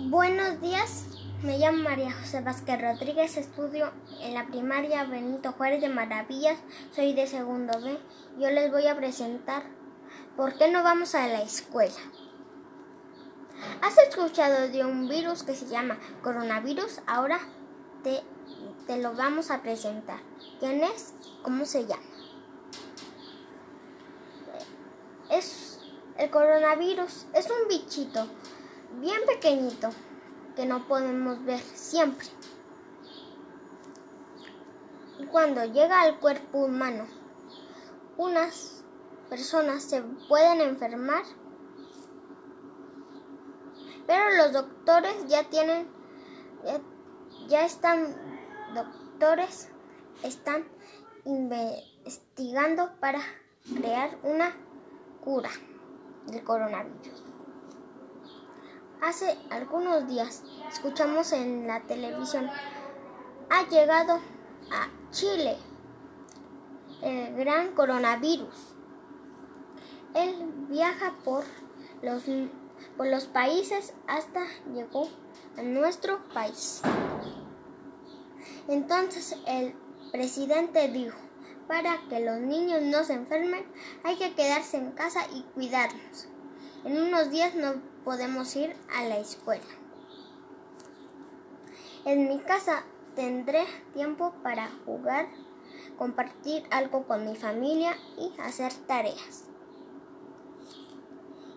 Buenos días, me llamo María José Vázquez Rodríguez, estudio en la primaria Benito Juárez de Maravillas, soy de segundo B. Yo les voy a presentar por qué no vamos a la escuela. ¿Has escuchado de un virus que se llama coronavirus? Ahora te, te lo vamos a presentar. ¿Quién es? ¿Cómo se llama? Es el coronavirus, es un bichito bien pequeñito que no podemos ver siempre. Y cuando llega al cuerpo humano, unas personas se pueden enfermar, pero los doctores ya tienen, ya, ya están, doctores están investigando para crear una cura del coronavirus. Hace algunos días escuchamos en la televisión, ha llegado a Chile el gran coronavirus. Él viaja por los, por los países hasta llegó a nuestro país. Entonces el presidente dijo, para que los niños no se enfermen hay que quedarse en casa y cuidarnos. En unos días no podemos ir a la escuela. En mi casa tendré tiempo para jugar, compartir algo con mi familia y hacer tareas.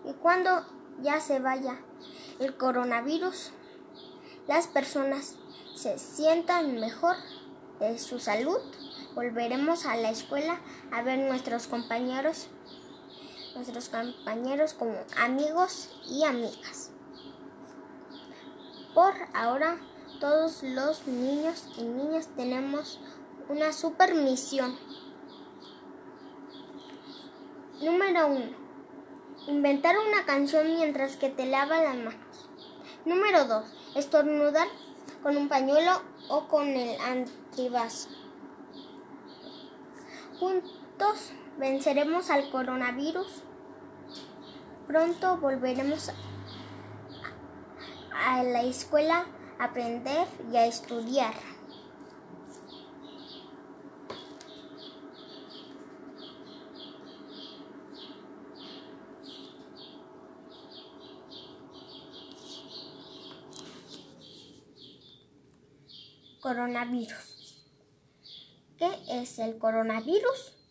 Y cuando ya se vaya el coronavirus, las personas se sientan mejor de su salud, volveremos a la escuela a ver nuestros compañeros nuestros compañeros como amigos y amigas. Por ahora, todos los niños y niñas tenemos una super misión. Número 1. Inventar una canción mientras que te lavas las manos. Número 2. Estornudar con un pañuelo o con el antivas. Juntos venceremos al coronavirus. Pronto volveremos a la escuela a aprender y a estudiar. Coronavirus. ¿Qué es el coronavirus?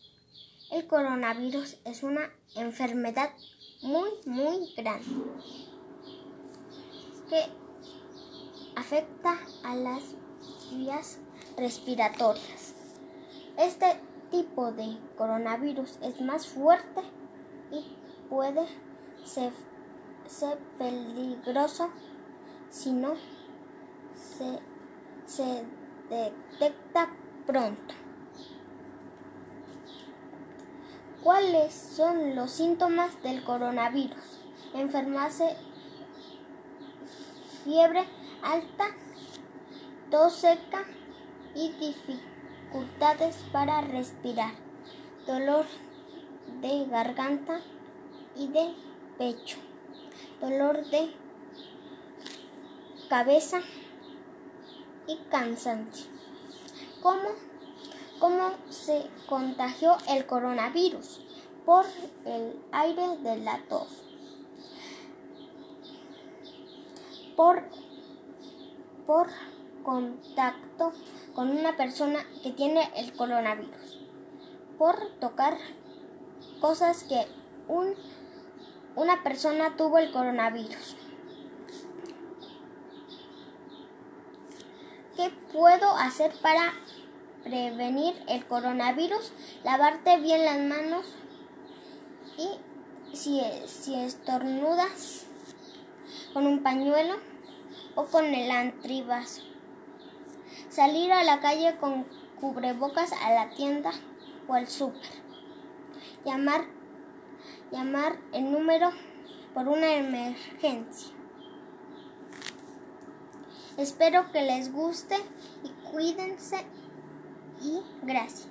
El coronavirus es una enfermedad muy, muy grande que afecta a las vías respiratorias. Este tipo de coronavirus es más fuerte y puede ser, peligroso si no se, se detecta pronto. ¿Cuáles son los síntomas del coronavirus? Enfermarse, fiebre alta, tos seca y dificultades para respirar, dolor de garganta y de pecho, dolor de cabeza y cansancio. ¿Cómo cómo se contagió el coronavirus por el aire de la tos. Por, por contacto con una persona que tiene el coronavirus. Por tocar cosas que un, una persona tuvo el coronavirus. ¿Qué puedo hacer para prevenir el coronavirus, lavarte bien las manos y si, si estornudas con un pañuelo o con el antribazo. Salir a la calle con cubrebocas a la tienda o al súper. Llamar, llamar el número por una emergencia. Espero que les guste y cuídense y gracias.